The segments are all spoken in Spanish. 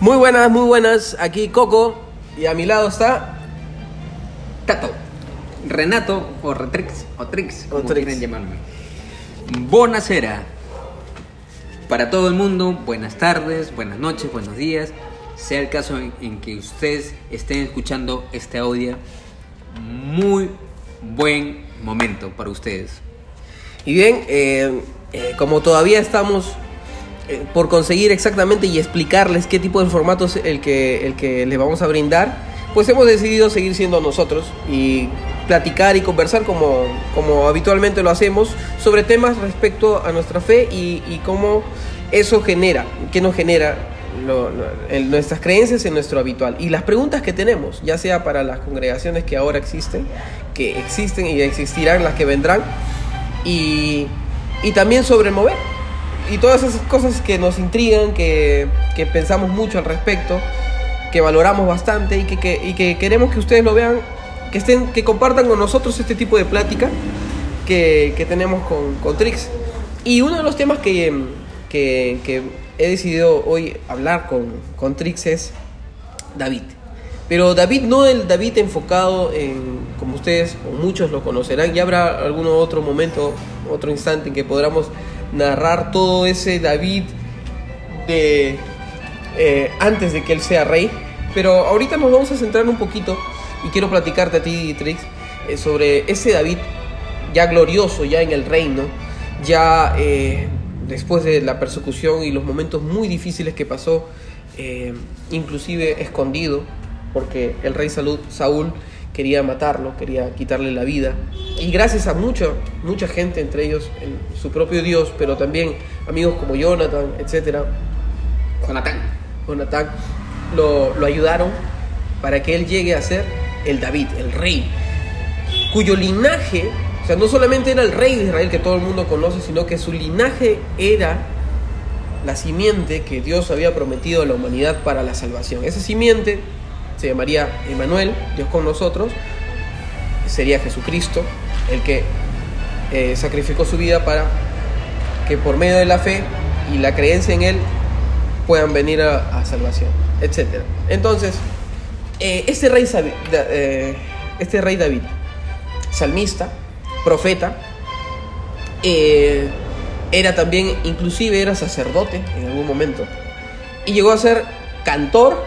Muy buenas, muy buenas. Aquí Coco y a mi lado está Tato, Renato o Retrix o Trix, O como Trix. quieran llamarme. Bonacera. Para todo el mundo, buenas tardes, buenas noches, buenos días. Sea el caso en, en que ustedes estén escuchando este audio, muy buen momento para ustedes. Y bien, eh, eh, como todavía estamos por conseguir exactamente y explicarles qué tipo de formato es el que, el que les vamos a brindar, pues hemos decidido seguir siendo nosotros y platicar y conversar como, como habitualmente lo hacemos sobre temas respecto a nuestra fe y, y cómo eso genera, qué nos genera lo- lo- nuestras creencias en nuestro habitual y las preguntas que tenemos, ya sea para las congregaciones que ahora existen, que existen y existirán las que vendrán, y, y también sobre el mover. Y todas esas cosas que nos intrigan, que, que pensamos mucho al respecto, que valoramos bastante y que, que- y que queremos que ustedes lo vean, que, estén, que compartan con nosotros este tipo de plática que, que tenemos con, con Trix. Y uno de los temas que, que- que he decidido hoy hablar con, con Trix es David. Pero David no el David enfocado en, como ustedes o muchos lo conocerán, ya habrá algún otro momento, otro instante en que podamos narrar todo ese David de eh, antes de que él sea rey. Pero ahorita nos vamos a centrar un poquito y quiero platicarte a ti, Trix, eh, sobre ese David ya glorioso, ya en el reino, ya eh, después de la persecución y los momentos muy difíciles que pasó, inclusive escondido, porque el rey Salud, Saúl quería matarlo, quería quitarle la vida. Y gracias a mucha, mucha gente, entre ellos su propio Dios, pero también amigos como Jonathan, etcétera, Jonathan. Jonathan, lo, lo ayudaron para que él llegue a ser el David, el rey, cuyo linaje, o sea, no solamente era el rey de Israel que todo el mundo conoce, sino que su linaje era la simiente que Dios había prometido a la humanidad para la salvación. Esa simiente se llamaría Emanuel, Dios con nosotros, sería Jesucristo, el que eh, sacrificó su vida para que por medio de la fe y la creencia en Él puedan venir a, salvación, etc. Entonces, eh, este, rey, eh, este rey David, salmista, profeta, era también, inclusive era sacerdote en algún momento, y llegó a ser cantor,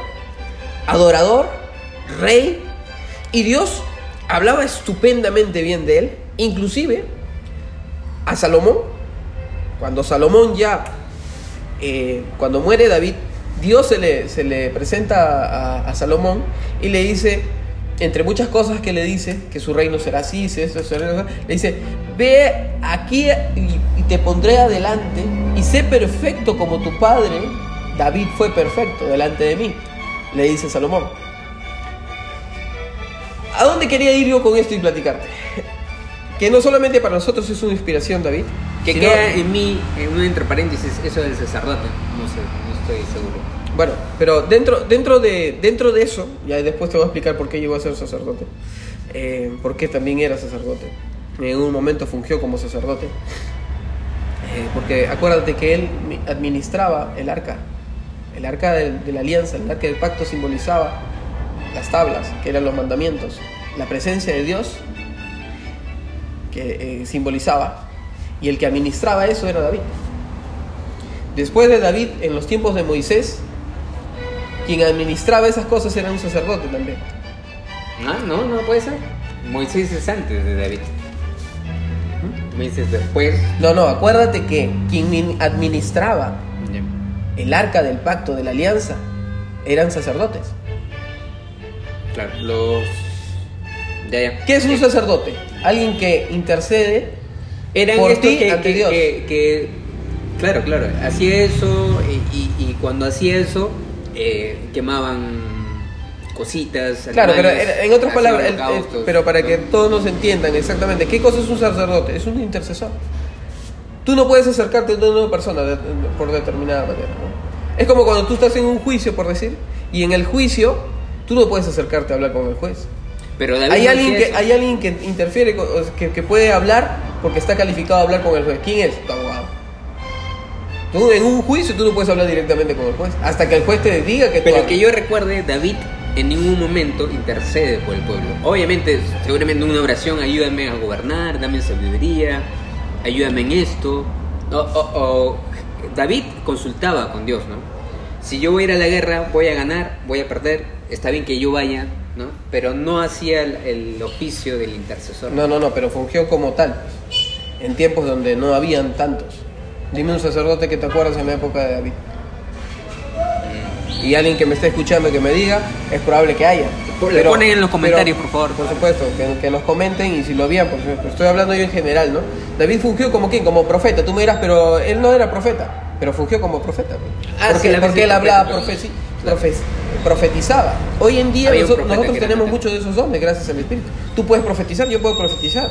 adorador, rey, y Dios hablaba estupendamente bien de él, inclusive a Salomón, cuando Salomón ya eh, cuando muere David, Dios se le, se le presenta a, Salomón y le dice, entre muchas cosas que le dice, que su reino será así, esto, le dice, ve aquí y te pondré adelante y sé perfecto como tu padre, David fue perfecto delante de mí, le dice Salomón. ¿A dónde quería ir yo con esto y platicarte? Que no solamente para nosotros es una inspiración, David. Que sino- queda en mí, en un entre paréntesis, eso del sacerdote. No sé, no estoy seguro. Bueno, pero dentro, dentro, de, dentro de eso, ya después te voy a explicar por qué llegó a ser sacerdote, eh, por qué también era sacerdote. En un momento fungió como sacerdote, Eh, porque acuérdate que él mi- administraba el arca, el arca de, de la alianza, el arca del pacto simbolizaba las tablas, que eran los mandamientos, la presencia de Dios, que eh, simbolizaba, y el que administraba eso era David. Después de David, en los tiempos de Moisés, quien administraba esas cosas era un sacerdote también. No, no, no puede ser. Moisés es antes de David. Moisés después. No, no, acuérdate que quien min- administraba el arca del pacto de la alianza eran sacerdotes. Claro, los. Ya, ya. ¿Qué es un sacerdote? Alguien que intercede Eran por ti que, ante que- Dios. que- que- claro, claro, hacía eso y, y- y cuando hacía eso eh, quemaban cositas. Claro, pero en otras palabras, el- el- pero para que todos nos entiendan exactamente, ¿qué cosa es un sacerdote? Es un intercesor. Tú no puedes acercarte a una persona de- por determinada manera. ¿no? Es como cuando tú estás en un juicio, por decir, y en el juicio tú no puedes acercarte a hablar con el juez. Pero Hay alguien, que, hay alguien que interfiere, con- que, que puede hablar porque está calificado a hablar con el juez. ¿Quién es? Tu abogado. Tú en un juicio tú no puedes hablar directamente con el juez hasta que el juez te diga que tú Pero hables. que yo recuerde, David en ningún momento intercede por el pueblo. Obviamente, seguramente en una oración, ayúdame a gobernar, dame sabiduría, ayúdame en esto. David consultaba con Dios, ¿no? Si yo voy a ir a la guerra, voy a ganar, voy a perder, está bien que yo vaya, ¿no? Pero no hacía el, el oficio del intercesor. No, no, no, pero fungió como tal. En tiempos donde no habían tantos. Dime un sacerdote que te acuerdas en la época de David. Y alguien que me esté escuchando que me diga, es probable que haya. Por- le ponen en los comentarios, por favor. Por supuesto, que, que nos comenten y si lo habían, porque estoy hablando yo en general, ¿no? David fungió como quién, como profeta. Tú me dirás, pero él no era profeta, pero fungió como profeta. Ah, porque sí, porque él hablaba, profes- profetizaba. Hoy en día nosotros, nosotros tenemos muchos de esos dones gracias al Espíritu. Tú puedes profetizar, yo puedo profetizar.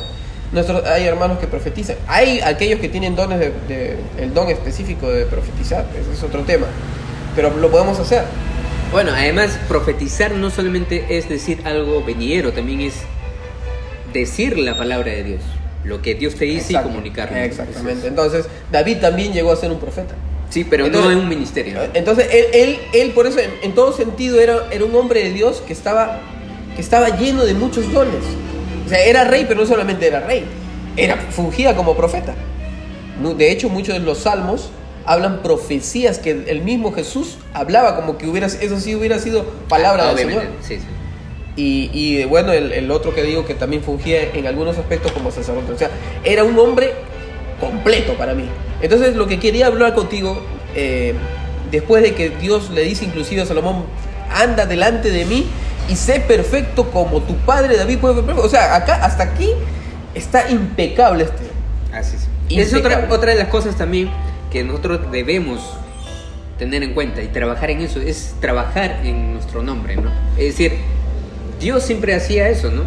Nuestros, hay hermanos que profetizan. Hay aquellos que tienen dones de, de- el don específico de profetizar. Ese es otro tema. Pero lo podemos hacer. Bueno, además, profetizar no solamente es decir algo venidero, también es decir la palabra de Dios. Lo que Dios te dice Exacto. y comunicarlo. Exactamente. Entonces, David también llegó a ser un profeta. Sí, pero Entonces- no en un ministerio. Entonces, él, él, él por eso, en, en todo sentido, era, era un hombre de Dios que estaba, que estaba lleno de muchos dones. O sea, era rey, pero no solamente era rey, era, fungía como profeta. De hecho, muchos de los salmos hablan profecías que el mismo Jesús hablaba, como que hubiera, eso sí hubiera sido palabra del Obviamente, Señor. Sí, sí. Y, y, bueno, el, el otro que digo que también fungía en algunos aspectos como sacerdote. O sea, era un hombre completo para mí. Entonces, lo que quería hablar contigo, eh, después de que Dios le dice inclusive a Salomón, anda delante de mí y sé perfecto como tu padre David ser perfecto. O sea, acá, hasta aquí está impecable este. Así es. Es Impecable. otra, otra de las cosas también que nosotros debemos tener en cuenta y trabajar en eso, es trabajar en nuestro nombre, ¿no? Es decir, Dios siempre hacía eso, ¿no?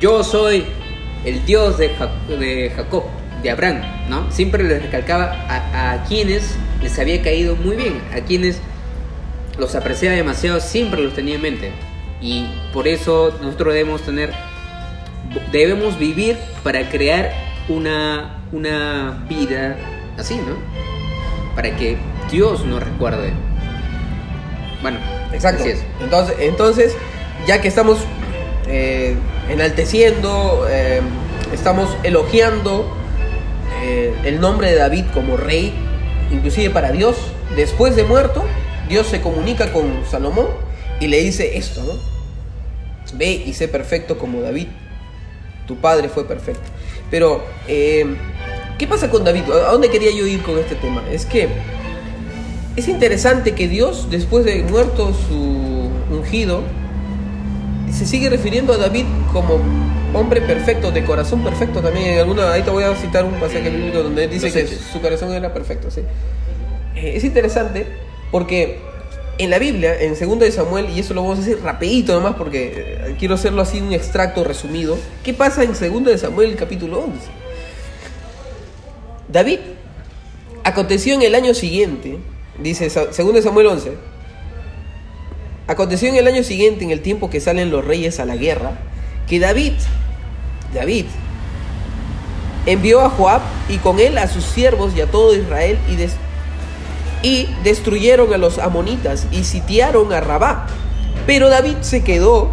Yo soy el Dios de, Ja- de Jacob, de Abraham, ¿no? Siempre les recalcaba a, a quienes les había caído muy bien, a quienes los apreciaba demasiado, siempre los tenía en mente. Y por eso nosotros debemos tener debemos vivir para crear una, una vida así, ¿no? Para que Dios nos recuerde. Bueno, Exacto. así es. Entonces, entonces, ya que estamos eh, enalteciendo, eh, estamos elogiando eh, el nombre de David como rey, inclusive para Dios, después de muerto, Dios se comunica con Salomón y le dice esto, ¿no? Ve y sé perfecto como David. Tu padre fue perfecto. Pero, eh, ¿qué pasa con David? ¿A dónde quería yo ir con este tema? Es que es interesante que Dios, después de muerto su ungido, se sigue refiriendo a David como hombre perfecto, de corazón perfecto también. En alguna, ahí te voy a citar un pasaje bíblico donde dice que su corazón era perfecto. ¿sí? Eh, Es interesante porque en la Biblia, en 2 de Samuel, y eso lo vamos a decir rapidito nomás porque quiero hacerlo así un extracto resumido. ¿Qué pasa en 2 de Samuel capítulo 11? David aconteció en el año siguiente, dice 2 de Samuel 11, aconteció en el año siguiente, en el tiempo que salen los reyes a la guerra, que David, David, envió a Joab y con él a sus siervos y a todo Israel y, des- y destruyeron a los amonitas y sitiaron a Rabá. Pero David se quedó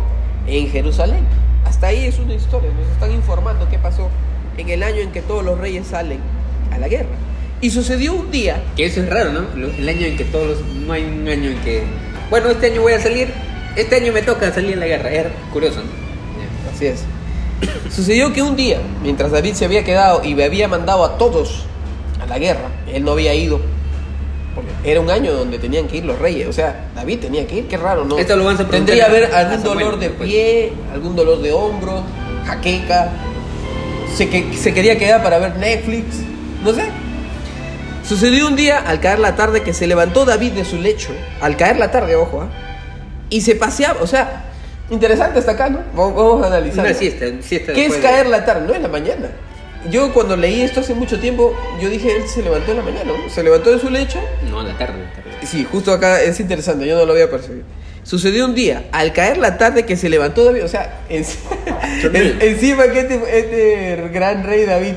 en Jerusalén. Hasta ahí es una historia, nos están informando qué pasó en el año en que todos los reyes salen a la guerra. Y sucedió un día Que eso es raro, ¿no? El año en que todos los... No hay un año en que... Bueno, este año voy a salir... Este año me toca salir en la guerra. Es curioso, ¿no? Ya. Así es. Sucedió que un día, mientras David se había quedado y me había mandado a todos a la guerra, él no había ido. Porque era un año donde tenían que ir los reyes. O sea, David tenía que ir, qué raro, ¿no? Esto lo vamos a Tendría a- haber a algún dolor de después. pie, algún dolor de hombro, jaqueca. Se, que, se quería quedar para ver Netflix. No sé. Sucedió un día, al caer la tarde, que se levantó David de su lecho. Al caer la tarde, ojo, ¿ah? Y se paseaba. O sea, interesante hasta acá, ¿no? Vamos, a analizar. Una siesta, siesta ¿Qué es de- caer la tarde? No en la mañana. Yo cuando leí esto hace mucho tiempo, yo dije, él se levantó en la mañana, ¿no? Se levantó de su lecho. No, en la tarde, tarde. Sí, justo acá es interesante, yo no lo había percibido. Sucedió un día, al caer la tarde que se levantó David, o sea, en- en- encima que este, este gran rey David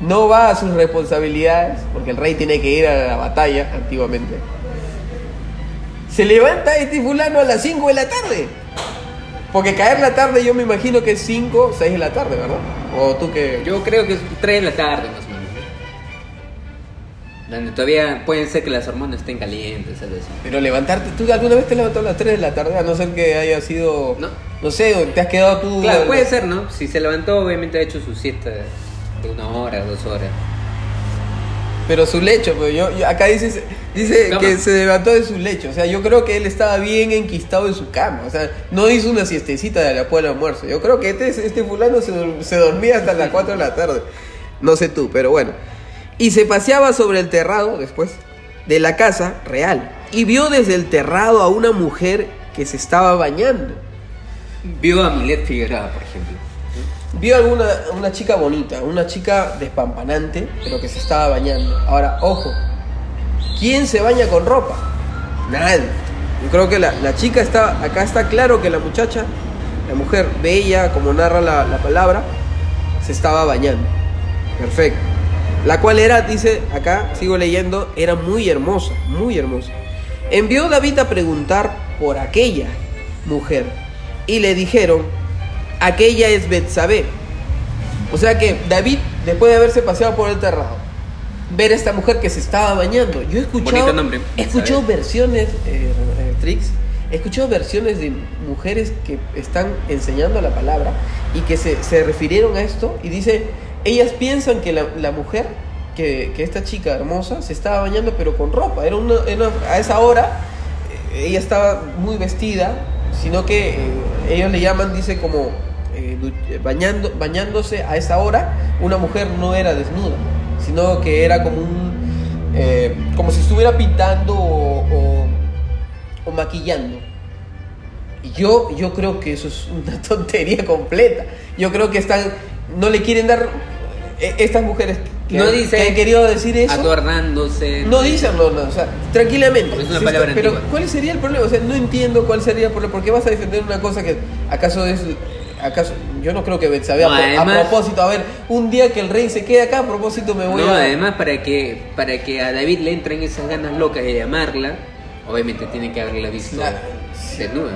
no va a sus responsabilidades, porque el rey tiene que ir a la batalla antiguamente. Se levanta este fulano a las 5 de la tarde. Porque caer la tarde yo me imagino que es 5, 6 de la tarde, ¿verdad? O tú que... Yo creo que es 3 de la tarde más o menos. Donde todavía pueden ser que las hormonas estén calientes, algo así. Pero levantarte, ¿tú alguna vez te levantó a las 3 de la tarde? A no ser que haya sido... No. No sé, te has quedado tú... Claro, puede ser, ¿no? Si se levantó, obviamente ha hecho su siesta de una hora, dos horas. Pero su lecho, pues yo, yo- acá dice, dice Cama. que se levantó de su lecho. O sea, yo creo que él estaba bien enquistado en su cama. O sea, no hizo una siestecita de después del almuerzo. Yo creo que este, este fulano se, se dormía hasta las 4 de la tarde. No sé tú, pero bueno. Y se paseaba sobre el terrado después de la casa real. Y vio desde el terrado a una mujer que se estaba bañando. Vio a Milet Figueroa, por ejemplo. Vio alguna una chica bonita, una chica despampanante, pero que se estaba bañando. Ahora, ojo, ¿quién se baña con ropa? Nadie. Yo creo que la, la chica está, acá está claro que la muchacha, la mujer bella, como narra la, la palabra, se estaba bañando. Perfecto. La cual era, dice acá, sigo leyendo, era muy hermosa, muy hermosa. Envió David a preguntar por aquella mujer y le dijeron, aquella es Betsabé. O sea que David, después de haberse paseado por el terrado, ver a esta mujer que se estaba bañando. Yo he escuchado, Bonito nombre, he escuchado versiones, eh, eh, Trix, he escuchado versiones de mujeres que están enseñando la palabra y que se, se refirieron a esto y dice, ellas piensan que la, la mujer, que, que esta chica hermosa, se estaba bañando pero con ropa. Era una, era- a esa hora eh, ella estaba muy vestida, sino que eh, ellos le llaman, dice como eh, eh, bañando, bañándose a esa hora, una mujer no era desnuda, sino que era como un, como si estuviera pintando o, o- maquillando. Y yo, yo creo que eso es una tontería completa. Yo creo que están, no le quieren dar estas mujeres que, No dice que han querido decir eso. Adornándose. No dicen, no, no, o sea, tranquilamente. Es una palabra pero antigua. ¿cuál sería el problema? O sea, no entiendo cuál sería el problema. ¿Por qué vas a defender una cosa que acaso es acaso yo no creo que Betsabe No, a, a propósito, a ver, un día que el rey se quede acá, a propósito me voy No, a además para que para que a David le entren esas ganas locas de llamarla, obviamente tiene que haberla visto Claro. desnuda.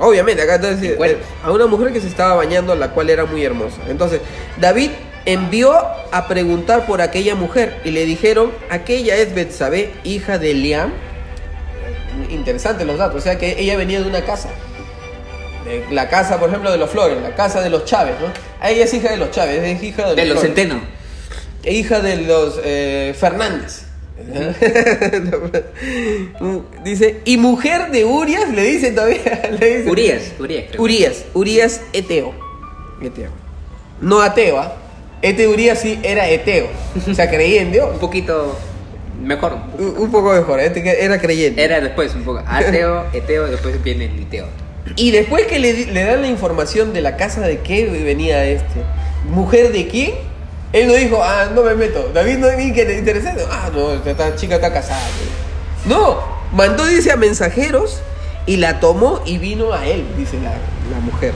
Obviamente, acá cuerpo. eh, a una mujer que se estaba bañando, la cual era muy hermosa. Entonces, David envió a preguntar por aquella mujer y le dijeron, aquella es Betsabé, hija de Eliam. Interesante los datos, o sea que ella venía de una casa. De la casa, por ejemplo, de los Flores, la casa de los Chávez, ¿no? Ella es hija de los Chávez, es hija de, De los Flores. centenos. E hija de los eh, Fernández. dice, y mujer de Urias, le dice todavía. Le dice, Urias, Urias, creo. Urias, Urias Eteo. Eteo. No ateo, ¿ah? Este Urias sí era eteo. O sea, creía en Dios. Un poquito mejor. Un, un poco mejor, este era creyente. Era después un poco ateo, eteo, después viene el liteo. Y después que le, le dan la información de la casa de qué venía este, mujer de quién, él no dijo, ah, no me meto. David no ni que le interesa. Ah, no, esta chica está casada. No, mandó, dice, a mensajeros y la tomó y vino a él, dice la, la mujer.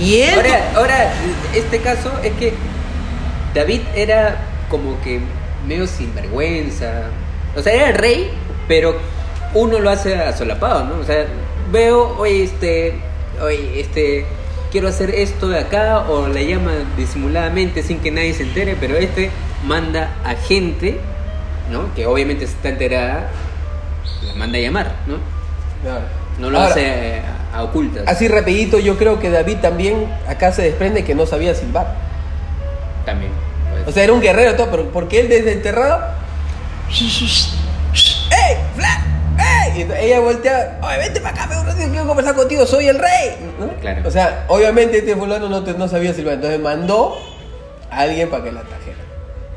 Y él. Ahora, ahora, este caso es que David era como que medio sinvergüenza. O sea, era el rey, pero uno lo hace a solapado, ¿no? O sea, veo, oye, este, oye, este, quiero hacer esto de acá, o le llama disimuladamente sin que nadie se entere, pero este manda a gente, ¿no? Que obviamente está enterada, la manda a llamar, ¿no? Claro. No lo Ahora, hace a, a ocultas. Así rapidito, yo creo que David también acá se desprende que no sabía silbar. También. pues. O sea, era un guerrero todo, pero porque él desde el terrado. ¡Ey! ¡Fla! ¡Ey! Y ella voltea, oye, vente para acá, me un ratito, quiero conversar contigo, soy el rey. ¿no? Claro. O sea, obviamente este fulano no, te- no sabía silbar, entonces mandó a alguien para que la trajera.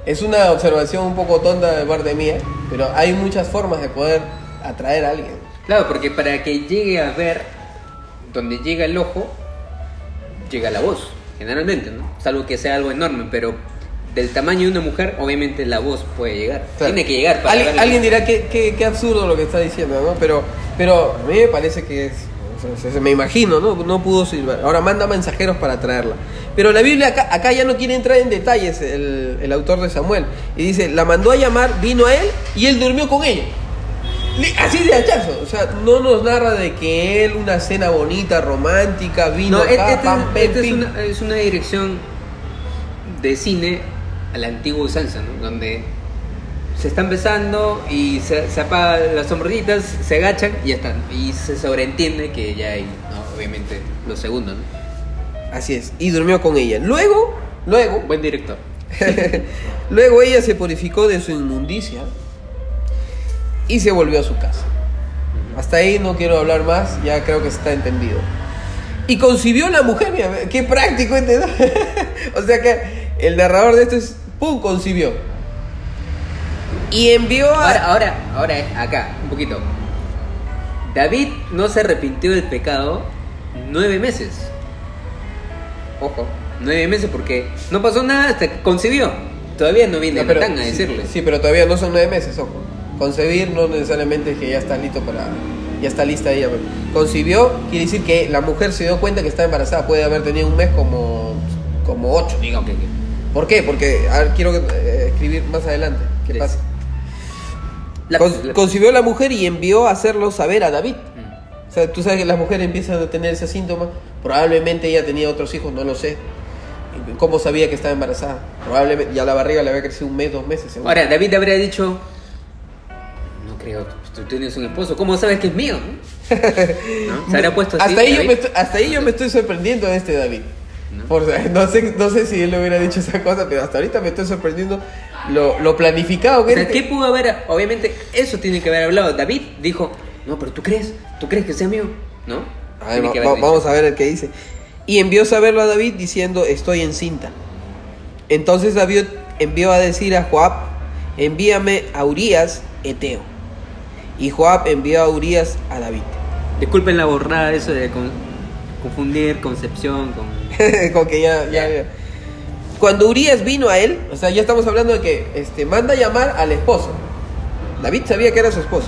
Es una observación un poco tonta de parte mía, pero hay muchas formas de poder atraer a alguien. Claro, porque para que llegue a ver donde llega el ojo, llega la voz, generalmente, ¿no? Salvo que sea algo enorme, pero del tamaño de una mujer, obviamente la voz puede llegar. Claro. Tiene que llegar para Alguien, dirá que, que- que absurdo lo que está diciendo, ¿no? Pero, pero a mí me parece que es me imagino, ¿no? No pudo silbar. Ahora manda mensajeros para traerla. Pero la Biblia acá, acá ya no quiere entrar en detalles el, el autor de Samuel. Y dice, la mandó a llamar, vino a él y él durmió con ella. Así de hachazo. O sea, no nos narra de que él, una cena bonita, romántica, vino No, acá, este, este- este es, una, es una dirección de cine a la antigua usanza, ¿no? Donde se están besando y se, se apagan las sombreritas, se agachan y ya están. Y se sobreentiende que ya hay, ¿no? obviamente, los segundos, ¿no? Así es. Y durmió con ella. Luego, luego, Buen director. Luego ella se purificó de su inmundicia y se volvió a su casa. Hasta ahí no quiero hablar más, ya creo que está entendido. Y concibió la mujer, mira, qué práctico o sea que el narrador de esto es, ¡pum!, concibió. Y envió a... Ahora, ahora, ahora, acá, un poquito. David no se arrepintió del pecado nueve meses. Ojo, nueve meses porque no pasó nada hasta que concibió. Todavía no viene No, pero- a sí, decirle. Sí, pero todavía no son nueve meses, ojo. Concebir no necesariamente es que ya está listo para. Ya está lista ella. Concibió quiere decir que la mujer se dio cuenta que está embarazada. Puede haber tenido un mes como. como ocho, digamos. Ok, ok. ¿Por qué? Porque a ver, quiero eh, escribir más adelante. ¿Qué pasa? La- Con- la- Concibió la mujer y envió a hacerlo saber a David. Mm. O sea, tú sabes que las mujeres empiezan a tener ese síntoma. Probablemente ella tenía otros hijos, no lo sé. ¿Cómo sabía que estaba embarazada? Probablemente ya la barriga le había crecido un mes, dos meses. seguro. Ahora, David habría dicho, creo, tú tienes un esposo, ¿cómo sabes que es mío? Se habrá puesto así. hasta, ahí yo me estoy, hasta ahí yo me estoy sorprendiendo de este David. ¿No? Por- no, sé, no sé si él le hubiera dicho esa cosa, pero hasta ahorita me estoy sorprendiendo lo, lo planificado que O sea, es. ¿qué pudo haber? Obviamente, eso tiene que haber hablado. David dijo, no, pero tú crees, tú crees que sea mío, ¿no? A ver, va- va- vamos a ver el que dice. Y envió saberlo a David diciendo, estoy encinta. Entonces David envió a decir a Joab, envíame a Urias, Eteo. Y Joab envió a Urias a David. Disculpen la borrada, eso de con- confundir concepción con... Con que ya, ya, ya. Cuando Urias vino a él, o sea, ya estamos hablando de que este, manda a llamar al esposo. David sabía que era su esposo.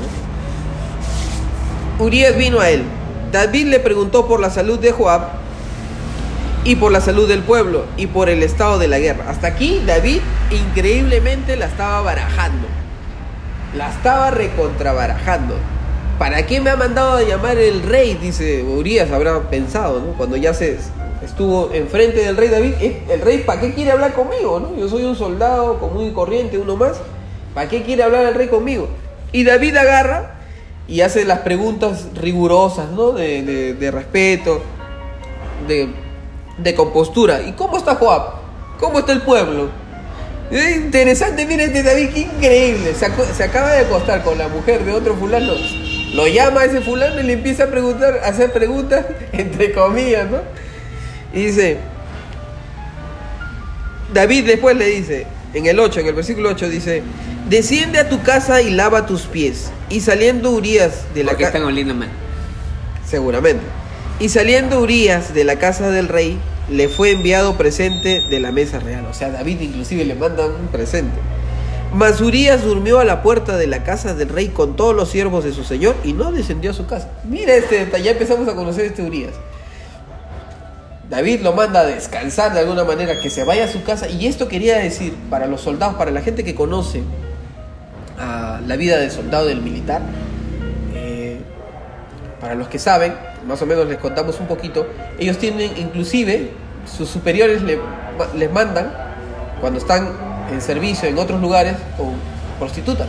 Urias vino a él. David le preguntó por la salud de Joab y por la salud del pueblo y por el estado de la guerra. Hasta aquí David increíblemente la estaba barajando. La estaba recontrabarajando. ¿Para qué me ha mandado a llamar el rey? Dice Urias, habrá pensado, ¿no? Cuando ya se estuvo enfrente del rey David, ¿eh? el rey, ¿para qué quiere hablar conmigo? ¿no? Yo soy un soldado común y corriente, uno más. ¿Para qué quiere hablar el rey conmigo? Y David agarra y hace las preguntas rigurosas, ¿no? De, de- de respeto, de, de compostura. ¿Y cómo está Joab? ¿Cómo está el pueblo? Es interesante, mira este David, qué increíble. Se, acaba de acostar con la mujer de otro fulano. Lo llama a ese fulano y le empieza a preguntar, a hacer preguntas, entre comillas, ¿no? Y dice, David después le dice, en el 8, en el versículo 8 dice, desciende a tu casa y lava tus pies. Y saliendo Urias de la Porque casa... están oliendo mal. Seguramente. Y saliendo Urias de la casa del rey, le fue enviado presente de la mesa real. O sea, David inclusive le manda un presente. Mas Urias durmió a la puerta de la casa del rey con todos los siervos de su señor y no descendió a su casa. Mira este detalle, ya empezamos a conocer este Urias. David lo manda a descansar de alguna manera, que se vaya a su casa. Y esto quería decir para los soldados, para la gente que conoce a la vida del soldado, del militar, eh, para los que saben, más o menos les contamos un poquito, ellos tienen inclusive, sus superiores le- les mandan, cuando están en servicio en otros lugares, con prostitutas.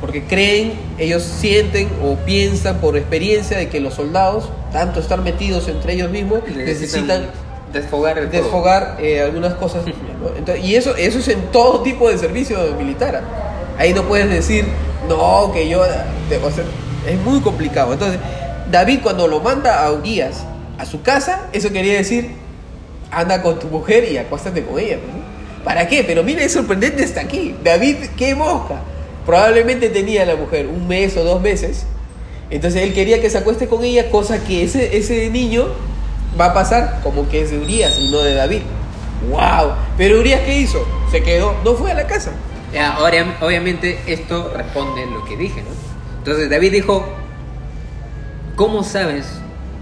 Porque creen, ellos sienten o piensan por experiencia de que los soldados, tanto estar metidos entre ellos mismos, necesitan desfogar el fuego. desfogar eh, algunas cosas. ¿no? Entonces, y eso, eso es en todo tipo de servicio militar. Ahí no puedes decir, no, que yo... de- o sea, es muy complicado. Entonces, David cuando lo manda a Urias a su casa, eso quería decir, anda con tu mujer y acuéstate con ella. ¿Para qué? Pero mira, es sorprendente hasta aquí. David, qué mosca. Probablemente tenía la mujer un mes o dos meses. Entonces él quería que se acueste con ella, cosa que ese, ese niño va a pasar como que es de Urias y no de David. ¡Wow! Pero Urias, ¿qué hizo? Se quedó, no fue a la casa. Ya, ahora, obviamente esto responde lo que dije, ¿no? Entonces David dijo, ¿cómo sabes,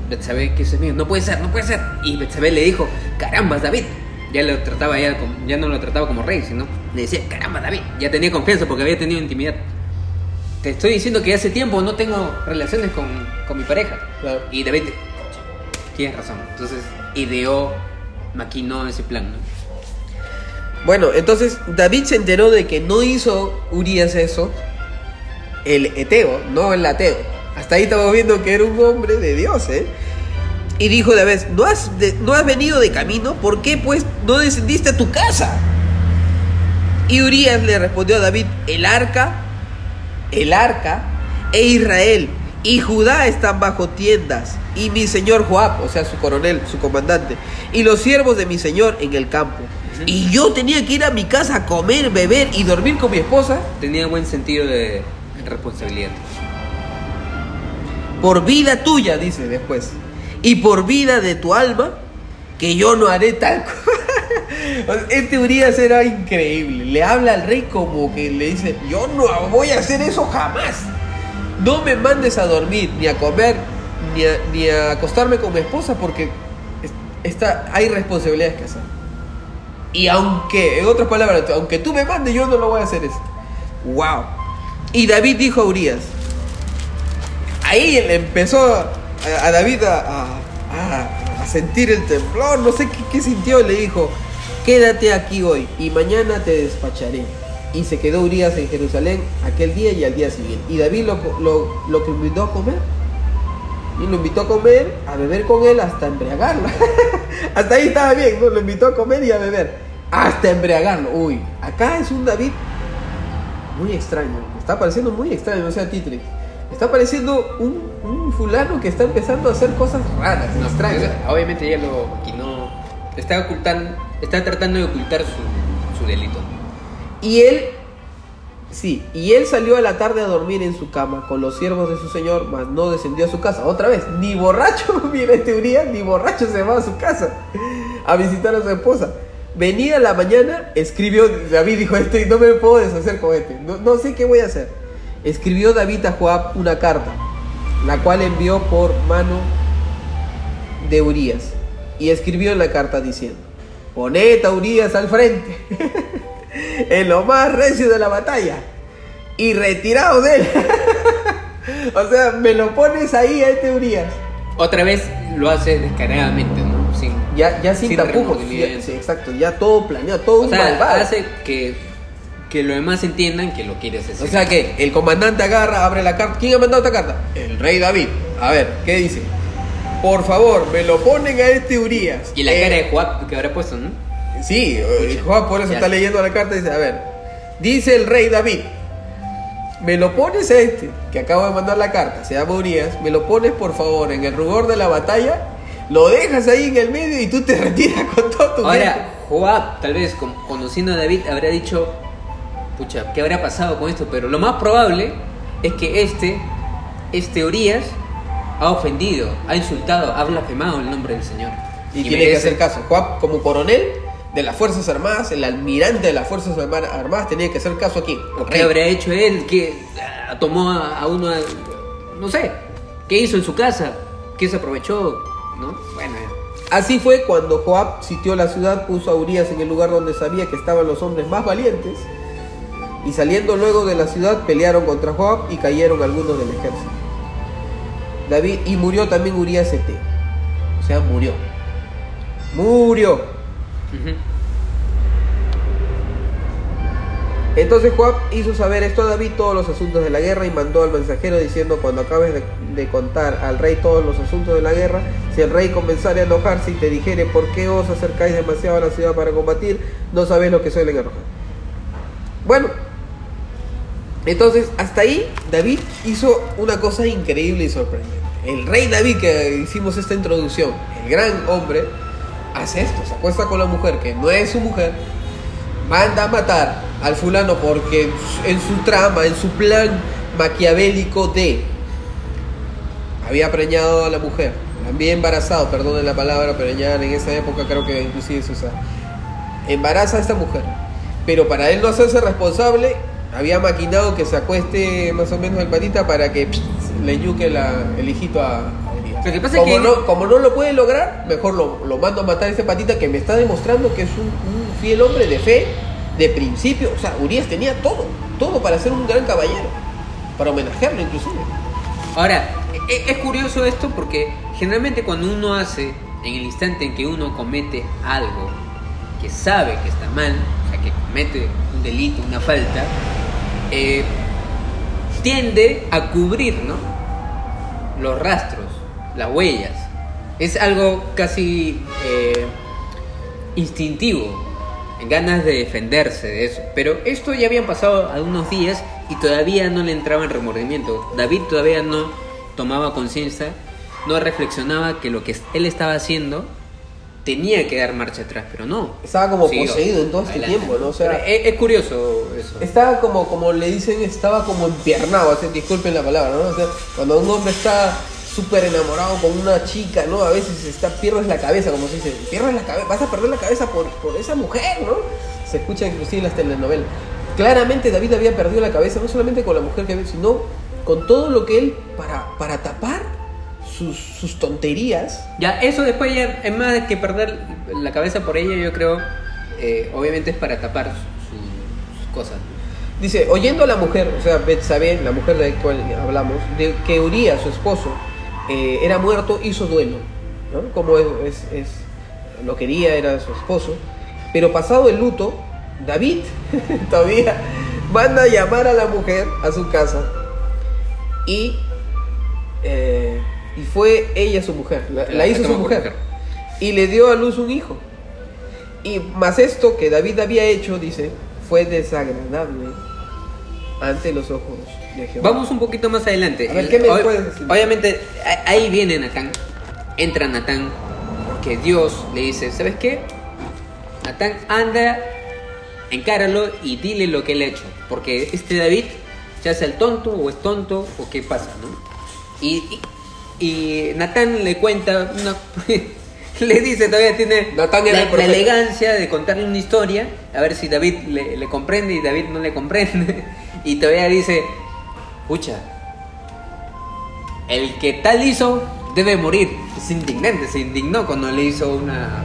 Betsabé, que eso es mío? No puede ser, no puede ser. Y Betsabé le dijo, caramba, David. Ya lo trataba ya, ya no lo trataba como rey, sino le decía, caramba, David. Ya tenía confianza porque había tenido intimidad. Te estoy diciendo que hace tiempo no tengo relaciones con, con mi pareja. Claro. Y David, tienes razón. Entonces ideó, maquinó ese plan, ¿no? Bueno, entonces David se enteró de que no hizo Urias eso, el eteo, no el ateo. Hasta ahí estamos viendo que era un hombre de Dios, ¿eh? Y dijo David, ¿no has, de- ¿no has venido de camino? ¿Por qué pues no descendiste a tu casa? Y Urias le respondió a David, el arca, el arca e Israel y Judá están bajo tiendas y mi señor Joab, o sea, su coronel, su comandante, y los siervos de mi señor en el campo. Y yo tenía que ir a mi casa a comer, beber y dormir con mi esposa Tenía buen sentido de responsabilidad. Por vida tuya, dice después, y por vida de tu alma, que yo no haré tal cosa. Este Urias era increíble. Le habla al rey como que le dice, yo no voy a hacer eso jamás. No me mandes a dormir, ni a comer, ni a, ni a acostarme con mi esposa porque es- está, hay responsabilidades que hacer. Y aunque, en otras palabras, aunque tú me mandes, yo no lo voy a hacer eso. Wow. Y David dijo a Urias, ahí empezó a, David a, sentir el temblor, no sé qué, sintió, le dijo, quédate aquí hoy y mañana te despacharé. Y se quedó Urias en Jerusalén aquel día y al día siguiente. Y David lo, lo, lo que invitó a comer. Y lo invitó a comer, a beber con él hasta embriagarlo. hasta ahí estaba bien. Lo invitó a comer y a beber. Hasta embriagarlo. Uy, acá es un David muy extraño. Está pareciendo muy extraño, no sea Titrix. Está pareciendo un, un fulano que está empezando a hacer cosas raras, No, extrañas. obviamente ya lo maquinó. Está ocultando, está tratando de ocultar su, su delito. Y él, sí, y él salió a la tarde a dormir en su cama con los siervos de su señor, mas no descendió a su casa. Otra vez, ni borracho, este Urias, ni borracho se va a su casa a visitar a su esposa. Venía la mañana, escribió, David dijo, este, no me puedo deshacer con este, no, no sé qué voy a hacer. Escribió David a Joab una carta, la cual envió por mano de Urias. Y escribió en la carta diciendo, poned a Urias al frente, en lo más recio de la batalla, y retiraos de él. o sea, me lo pones ahí a este Urias. Otra vez lo hace descaradamente, ¿no? Sin, Ya, ya sin, sin tapujos. ya- sí, exacto, ya todo planeado, todo O un sea, malvado. hace que, que los demás entiendan que lo quiere hacer. O sea que el comandante agarra, abre la carta. ¿Quién ha mandado esta carta? El rey David. A ver, ¿qué dice? Por favor, me lo ponen a este Urias. y la Eh, cara de Joab que habrá puesto, ¿no? Sí, eh, Juan por eso está leyendo la carta y dice, a ver, dice el rey David, me lo pones a este, que acabo de mandar la carta, se llama Urias, me lo pones por favor en el rugor de la batalla, lo dejas ahí en el medio y tú te retiras con todo tu gente. Ahora, Joab, tal vez con- conociendo a David, habrá dicho, pucha, ¿qué habrá pasado con esto? Pero lo más probable es que este, este Urias, ha ofendido, ha insultado, ha blasfemado el nombre del Señor. Y, tiene que merece- hacer caso. Juan, como coronel de las Fuerzas Armadas, el almirante de las Fuerzas Arma- Armadas, tenía que hacer caso aquí. ¿O ¿Qué habrá hecho él? que ah, tomó a, a uno, a- no sé, ¿qué hizo en su casa? ¿Qué se aprovechó? ¿No? Bueno, ya. Así fue cuando Joab sitió la ciudad, puso a Urias en el lugar donde sabía que estaban los hombres más valientes. Y saliendo luego de la ciudad, pelearon contra Joab y cayeron algunos del ejército. David, y murió también Urias Eteo. O sea, murió. Murió. Entonces Joab hizo saber esto a David todos los asuntos de la guerra y mandó al mensajero diciendo cuando acabes de, de contar al rey todos los asuntos de la guerra, si el rey comenzare a enojarse y te dijere por qué os acercáis demasiado a la ciudad para combatir, no sabéis lo que suelen enojar. Bueno, entonces hasta ahí David hizo una cosa increíble y sorprendente. El rey David que hicimos esta introducción, el gran hombre, hace esto, se acuesta con la mujer que no es su mujer, manda a matar al fulano porque en su trama, en su plan maquiavélico de había preñado a la mujer, la había embarazado, perdonen la palabra, preñar en esa época creo que inclusive se usaba. Embaraza a esta mujer, pero para él no hacerse responsable, había maquinado que se acueste más o menos el patita para que le yuque la, el hijito a. Lo que pasa es como que- No, como no lo puede lograr, mejor lo, lo mando a matar a este patita que me está demostrando que es un, un fiel hombre de fe, de principio. O sea, Urias tenía todo, todo para ser un gran caballero, para homenajearlo inclusive. Ahora, e- es curioso esto porque generalmente cuando uno hace, en el instante en que uno comete algo que sabe que está mal, o sea, que comete un delito, una falta, eh, tiende a cubrir, ¿no? Los rastros, las huellas. Es algo casi eh, instintivo, ganas de defenderse de eso. Pero esto ya habían pasado algunos días y todavía no le entraba en remordimiento. David todavía no tomaba conciencia, no reflexionaba que lo que él estaba haciendo tenía que dar marcha atrás, pero no. Estaba como poseído en todo este Adelante. tiempo, ¿no? O sea, es, es curioso eso. Estaba como, como le dicen, estaba como empiernado, así, disculpen la palabra, ¿no? O sea, cuando un hombre está súper enamorado con una chica, ¿no? A veces está, pierdes la cabeza, como se dice, pierdes la cabeza, vas a perder la cabeza por, por esa mujer, ¿no? Se escucha inclusive en las telenovelas. Claramente David había perdido la cabeza, no solamente con la mujer que había, sino con todo lo que él, para, para tapar sus, sus tonterías, Ya, eso después ya, es más que perder la cabeza por ella, yo creo, eh, obviamente es para tapar su- su- sus cosas. Dice, oyendo a la mujer, o sea, Betsabé, la mujer de la cual hablamos, de que Urias, su esposo, eh, era muerto, hizo duelo, ¿no? Como es, es- es- lo quería, era su esposo. Pero pasado el luto, David todavía manda a llamar a la mujer a su casa y, eh, y fue ella su mujer, la, la hizo su mujer, mujer. y le dio a luz un hijo. Y más esto que David había hecho, dice, fue desagradable ante los ojos de Jehová. Vamos un poquito más adelante. A ver, ¿qué me Ob- puedes decir? Obviamente, ahí viene Natán. Entra Natán, porque Dios le dice, ¿sabes qué? Natán, anda, encáralo y dile lo que él ha hecho. Porque este David ya es el tonto o es tonto o qué pasa, ¿no? Y, y, y Natán le cuenta una... le dice, todavía tiene la, elegancia de contarle una historia, a ver si David le, le comprende y David no le comprende. y todavía dice, pucha, el que tal hizo debe morir. Es indignante, se indignó cuando le hizo una...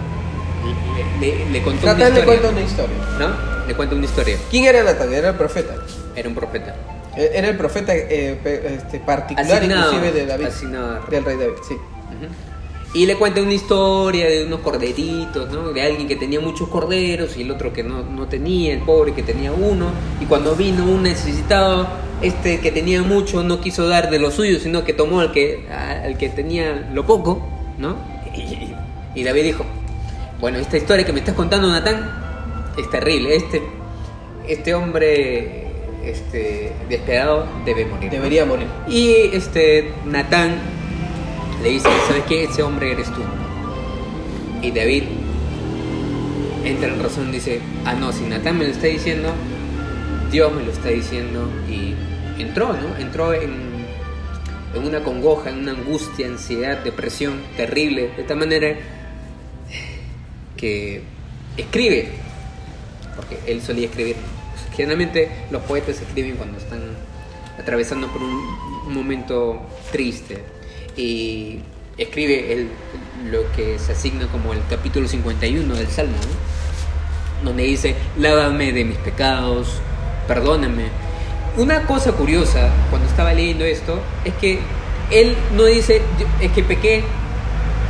Le, le- le contó una Natán le historia. cuenta una historia. ¿No? Le cuenta una historia. ¿Quién era Natán? Era el profeta. Era un profeta. Eh, Era el profeta eh, este, particular Asignado, inclusive de David. asignado. Del rey David, sí. Ujú. Y le cuenta una historia de unos corderitos, ¿no? De alguien que tenía muchos corderos y el otro que no, no tenía, el pobre que tenía uno. Y cuando vino un necesitado, este que tenía mucho no quiso dar de lo suyo, sino que tomó al que, al que tenía lo poco, ¿no? Y, y David dijo, bueno, esta historia que me estás contando, Natán, es terrible. Este, este hombre este, despiadado debe morir. Debería morir. Y este Natán le dice, ¿sabes qué? Ese hombre eres tú. Y David entra en razón, dice, ah no, si Natán me lo está diciendo, Dios me lo está diciendo. Y entró, ¿no? Entró en, en una congoja, en una angustia, ansiedad, depresión terrible, de tal manera que escribe, porque él solía escribir. Generalmente los poetas escriben cuando están atravesando por un, momento triste y escribe lo que se asigna como el capítulo 51 del Salmo, donde dice, lávame de mis pecados, perdóname. Una cosa curiosa cuando estaba leyendo esto es que él no dice, es que pequé,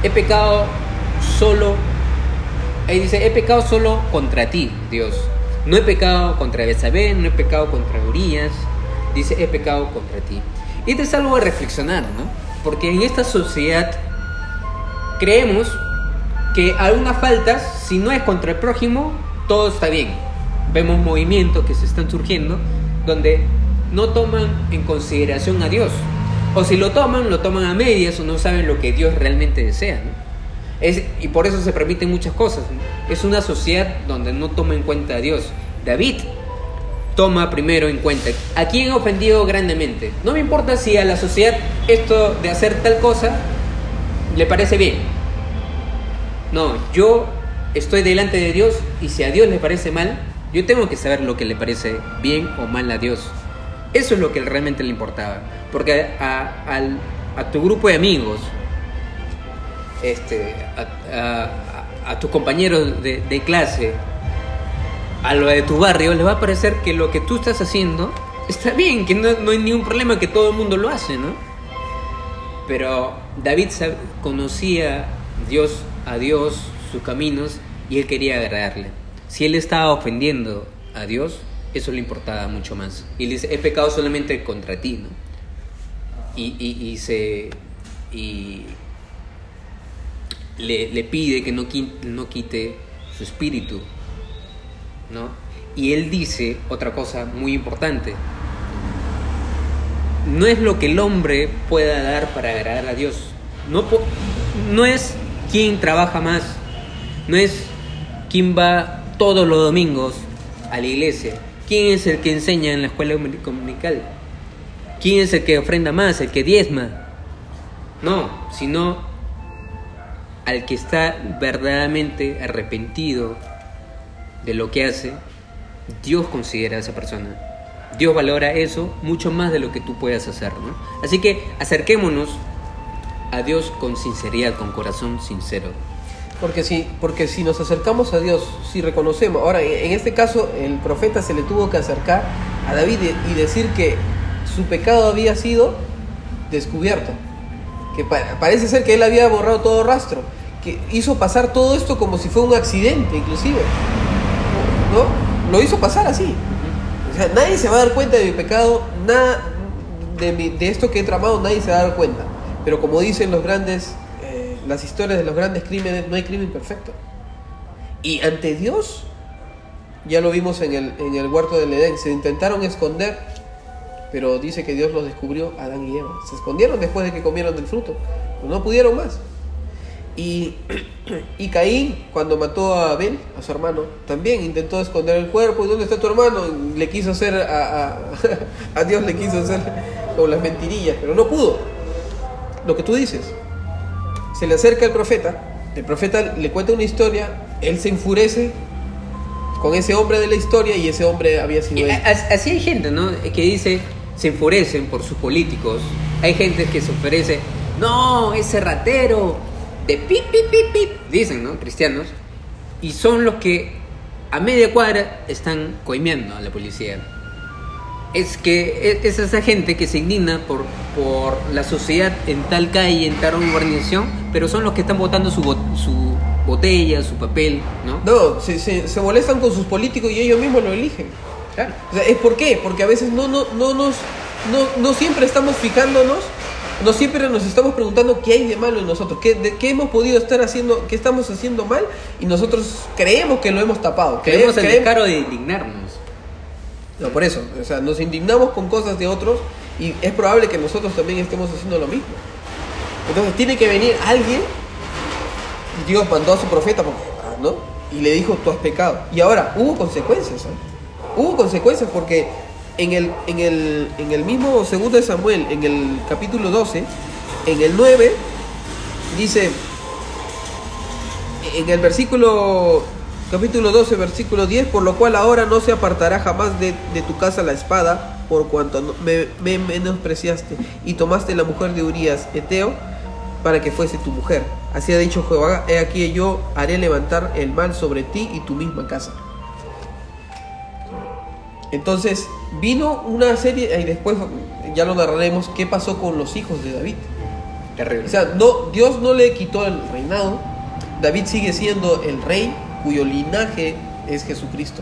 he pecado solo Ahí dice, he pecado solo contra ti, Dios. No he pecado contra Betsabé, no he pecado contra Urias. Dice, he pecado contra ti. Y esto es algo de reflexionar, ¿no? Porque en esta sociedad creemos que algunas faltas, si no es contra el prójimo, todo está bien. Vemos movimientos que se están surgiendo donde no toman en consideración a Dios. O si lo toman, lo toman a medias o no saben lo que Dios realmente desea, ¿no? Es, y por eso se permiten muchas cosas. Es una sociedad donde no toma en cuenta a Dios. David toma primero en cuenta a quién ha ofendido grandemente. No me importa si a la sociedad esto de hacer tal cosa le parece bien. No, yo estoy delante de Dios y si a Dios le parece mal, yo tengo que saber lo que le parece bien o mal a Dios. Eso es lo que realmente le importaba. Porque a tu grupo de amigos, este, a, tus compañeros de, clase, a lo de tu barrio, les va a parecer que lo que tú estás haciendo está bien, que no, no hay ningún problema, que todo el mundo lo hace, ¿no? Pero David conocía Dios, a Dios, sus caminos, y él quería agradarle. Si él estaba ofendiendo a Dios, eso le importaba mucho más. Y le dice, he pecado solamente contra ti, ¿no? Y, y- y se... Y le, pide que no, qui- no quite su espíritu, ¿no? Y él dice otra cosa muy importante. No es lo que el hombre pueda dar para agradar a Dios. No, no es quien trabaja más. No es quien va todos los domingos a la iglesia. ¿Quién es el que enseña en la escuela dominical? ¿Quién es el que ofrenda más, el que diezma? No, sino al que está verdaderamente arrepentido de lo que hace, Dios considera a esa persona. Dios valora eso mucho más de lo que tú puedas hacer, ¿no? Así que acerquémonos a Dios con sinceridad, con corazón sincero. Porque si, porque si nos acercamos a Dios, si reconocemos, ahora en este caso el profeta se le tuvo que acercar a David y decir que su pecado había sido descubierto, que pa- parece ser que él había borrado todo rastro, que hizo pasar todo esto como si fuera un accidente inclusive, ¿no? Lo hizo pasar así. O sea, nadie se va a dar cuenta de mi pecado, nada de, mi- de esto que he tramado, nadie se va a dar cuenta. Pero como dicen los grandes, eh, las historias de los grandes crímenes, no hay crimen perfecto. Y ante Dios, ya lo vimos en el, en el huerto del Edén, se intentaron esconder, pero dice que Dios los descubrió, Adán y Eva. Se escondieron después de que comieron del fruto, pero no pudieron más. Y, y Caín, cuando mató a Abel, a su hermano, también intentó esconder el cuerpo. ¿Y dónde está tu hermano? Le quiso hacer a, a, a Dios, le quiso hacer con las mentirillas, pero no pudo. Lo que tú dices, se le acerca el profeta, el profeta le cuenta una historia, él se enfurece con ese hombre de la historia y ese hombre había sido él. así hay gente, ¿no? Que dice, se enfurecen por sus políticos. Hay gente que se ofrece, no, ese ratero, de pip, pip, pip, pip, dicen, ¿no? Cristianos. Y son los que a media cuadra están coimeando a la policía. Es que e- es esa gente que se indigna por, por la sociedad en tal calle, en tal urbanización, pero son los que están botando su, su botella, su papel, ¿no? No, se, se, se molestan con sus políticos y ellos mismos lo eligen. Claro. O sea, ¿es por qué? Porque a veces no, no, no, nos, no, no siempre estamos fijándonos, no siempre nos estamos preguntando qué hay de malo en nosotros, qué, de, qué hemos podido estar haciendo, qué estamos haciendo mal y nosotros creemos que lo hemos tapado. Tenemos el Creemos- descaro de indignarnos. No, por eso, o sea, nos indignamos con cosas de otros y es probable que nosotros también estemos haciendo lo mismo. Entonces tiene que venir alguien, Dios mandó a su profeta, porque, ah, ¿no? Y le dijo, tú has pecado. Y ahora, hubo consecuencias, ¿eh? Hubo consecuencias porque en el, en, el, en el mismo segundo de Samuel, en el capítulo 12, en el 9, dice, en el versículo capítulo 12 versículo 10 por lo cual ahora no se apartará jamás de, tu casa la espada por cuanto me menospreciaste y tomaste la mujer de Urias Eteo para que fuese tu mujer. Así ha dicho Jehová he aquí yo haré levantar el mal sobre ti y tu misma casa entonces vino una serie y después ya lo narraremos qué pasó con los hijos de David Terrible. o sea, no, Dios no le quitó el reinado. David sigue siendo el rey cuyo linaje es Jesucristo.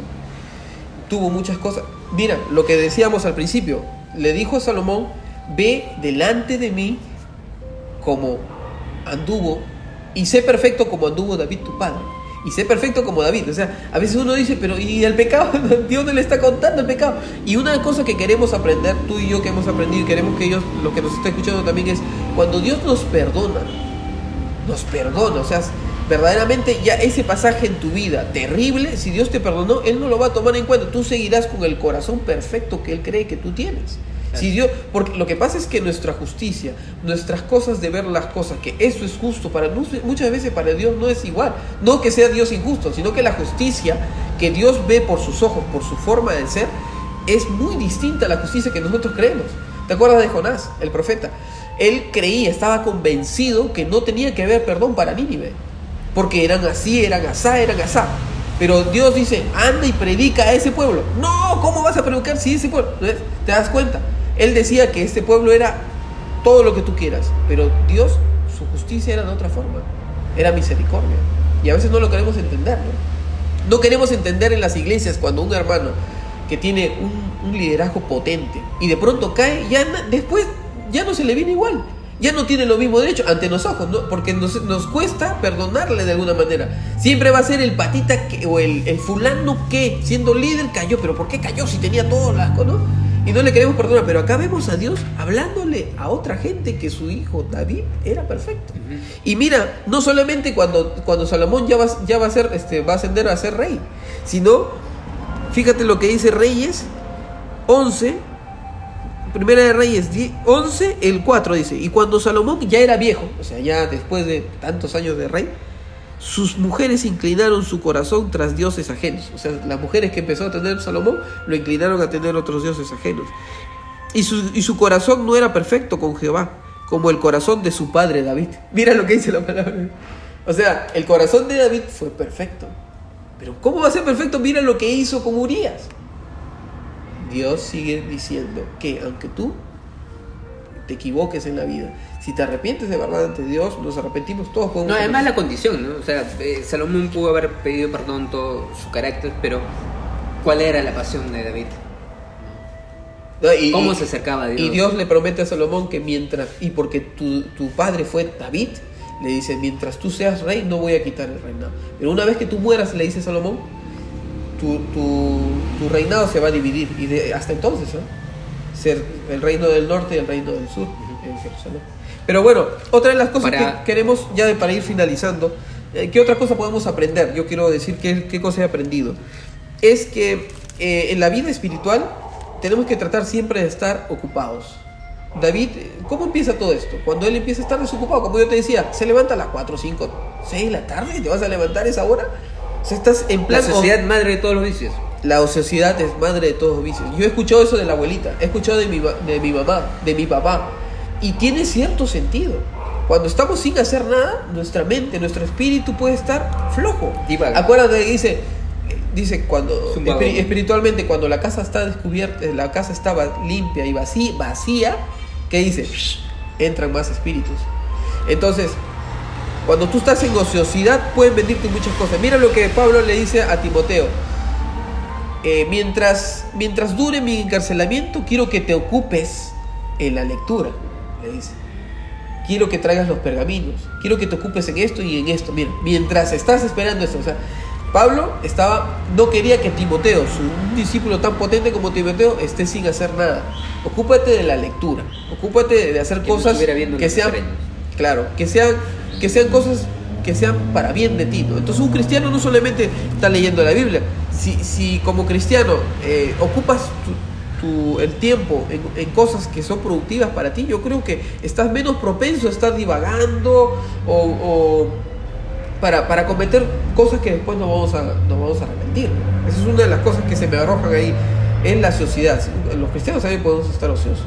Tuvo muchas cosas. Mira, lo que decíamos al principio, le dijo a Salomón, ve delante de mí como anduvo y sé perfecto como anduvo David tu padre. Y sé perfecto como David. O sea, a veces uno dice, pero ¿y el pecado? Dios no le está contando el pecado. Y una cosa que queremos aprender, tú y yo que hemos aprendido y queremos que ellos, lo que nos está escuchando también es, cuando Dios nos perdona, nos perdona. O sea, verdaderamente ya ese pasaje en tu vida terrible, si Dios te perdonó, Él no lo va a tomar en cuenta. Tú seguirás con el corazón perfecto que Él cree que tú tienes. Si Dios, porque lo que pasa es que nuestra justicia, nuestras cosas de ver las cosas, que eso es justo, para mu- muchas veces para Dios no es igual. No que sea Dios injusto, sino que la justicia que Dios ve por sus ojos, por su forma de ser, es muy distinta a la justicia que nosotros creemos. ¿Te acuerdas de Jonás, el profeta? Él creía, estaba convencido que no tenía que haber perdón para Nínive, porque eran así, eran asá, eran asá. Pero Dios dice, anda y predica a ese pueblo. No, ¿cómo vas a predicar si ese pueblo? ¿Te das cuenta? Él decía que este pueblo era todo lo que tú quieras, pero Dios, su justicia era de otra forma, era misericordia. Y a veces no lo queremos entender, ¿no? No queremos entender en las iglesias cuando un hermano que tiene un, liderazgo potente y de pronto cae, ya después ya no se le viene igual. Ya no tiene lo mismo derecho ante los ojos, ¿no? porque nos, cuesta perdonarle de alguna manera. Siempre va a ser el patita o el, el fulano que, siendo líder, cayó. Pero ¿por qué cayó si tenía todo las cosas? Y no le queremos perdonar. Pero acá vemos a Dios hablándole a otra gente que su hijo David era perfecto. Y mira, no solamente cuando, cuando Salomón ya va, ya va a ser, este, va a ascender a ser rey, sino, fíjate lo que dice Reyes 11, Primera de Reyes 11, el 4 dice, y cuando Salomón ya era viejo, o sea, ya después de tantos años de rey, sus mujeres inclinaron su corazón tras dioses ajenos. O sea, las mujeres que empezó a tener Salomón lo inclinaron a tener otros dioses ajenos. Y su, y su corazón no era perfecto con Jehová, como el corazón de su padre David. Mira lo que dice la palabra. O sea, el corazón de David fue perfecto. Pero ¿cómo va a ser perfecto? Mira lo que hizo con Urias. Dios sigue diciendo que aunque tú te equivoques en la vida, si te arrepientes de verdad ante Dios, nos arrepentimos todos. No, además la condición, ¿no? O sea, eh, Salomón pudo haber pedido perdón todo su carácter, pero ¿cuál era la pasión de David? ¿Cómo se acercaba a Dios? Y Dios le promete a Salomón que mientras, y porque tu, tu padre fue David, le dice, mientras tú seas rey, no voy a quitar el reinado. Pero una vez que tú mueras, le dice Salomón, tu, tu, reinado se va a dividir. Y de, hasta entonces, ¿no? Ser el reino del norte y el reino del sur Pero bueno, otra de las cosas que queremos, ya de, para ir finalizando, eh, ¿qué otra cosa podemos aprender? Yo quiero decir qué, qué cosa he aprendido. Es que eh, en la vida espiritual tenemos que tratar siempre de estar ocupados. David, ¿cómo empieza todo esto? Cuando él empieza a estar desocupado, como yo te decía, se levanta a las 4, 5, 6 de la tarde y te vas a levantar esa hora estás en plan... La sociedad madre de todos los vicios. La sociedad es madre de todos los vicios. Yo he escuchado eso de la abuelita, he escuchado de mi, de mi mamá, de mi papá. Y tiene cierto sentido. Cuando estamos sin hacer nada, nuestra mente, nuestro espíritu puede estar flojo. Acuérdate dice, dice cuando espiritualmente cuando la casa está descubierta, la casa estaba limpia y vacía, vacía, ¿qué dice? Entran más espíritus. Entonces, cuando tú estás en ociosidad pueden venirte muchas cosas. Mira lo que Pablo le dice a Timoteo. Eh, mientras, mientras dure mi encarcelamiento, quiero que te ocupes en la lectura, le dice. Quiero que traigas los pergaminos, quiero que te ocupes en esto y en esto. Mira, mientras estás esperando esto, o sea, Pablo estaba, no quería que Timoteo, su, un discípulo tan potente como Timoteo, esté sin hacer nada. Ocúpate de la lectura, ocúpate de hacer cosas que sean, claro, que sean que sean cosas que sean para bien de ti. ¿no? Entonces un cristiano no solamente está leyendo la Biblia, si, si como cristiano eh, ocupas tu, el tiempo en, cosas que son productivas para ti, yo creo que estás menos propenso a estar divagando o, para, para, cometer cosas que después no vamos, a, vamos a arrepentir. Esa es una de las cosas que se me arrojan ahí en la sociedad. Los cristianos también podemos estar ociosos.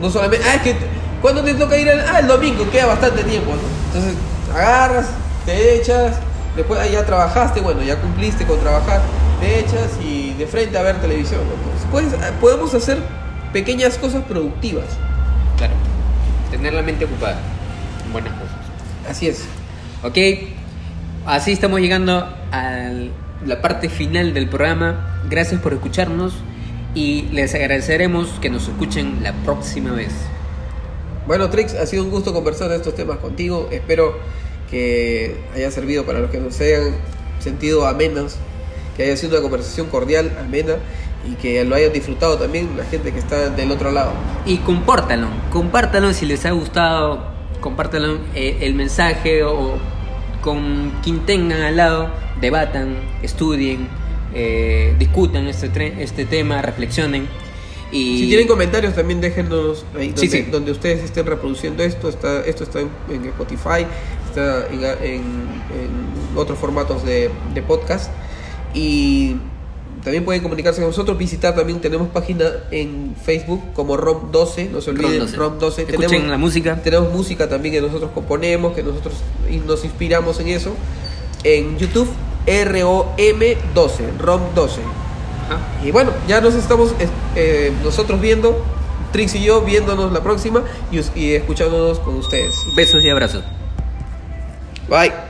No solamente, ah, es que ¿Cuándo te toca ir al ah, el domingo? Queda bastante tiempo. Entonces agarras, te echas, después ya trabajaste, bueno, ya cumpliste con trabajar, te echas y de frente a ver televisión. Pues, podemos hacer pequeñas cosas productivas. Claro, tener la mente ocupada buenas cosas. Así es. Ok, así estamos llegando a la parte final del programa. Gracias por escucharnos y les agradeceremos que nos escuchen la próxima vez. Bueno, Trix, ha sido un gusto conversar de estos temas contigo. Espero que haya servido para los que nos hayan sentido amenas, que haya sido una conversación cordial, amena y que lo hayan disfrutado también la gente que está del otro lado. Y compártanlo, compártanlo si les ha gustado, compártanlo eh, el mensaje o con quien tengan al lado, debatan, estudien, eh, discutan este, este tema, reflexionen si tienen comentarios también déjenos ahí donde, ustedes estén reproduciendo esto. Está, esto está en, Spotify, está en, otros formatos de, podcast. Y también pueden comunicarse con nosotros, visitar también, tenemos página en Facebook como ROM12, no se olviden, ROM12. Escuchen tenemos, la música. Tenemos música también que nosotros componemos, que nosotros y nos inspiramos en eso. En YouTube, ROM12, ROM12. Ajá. Y bueno, ya nos estamos eh, eh, nosotros viendo, Trix y yo viéndonos la próxima y, y escuchándonos con ustedes. Besos y abrazos. Bye.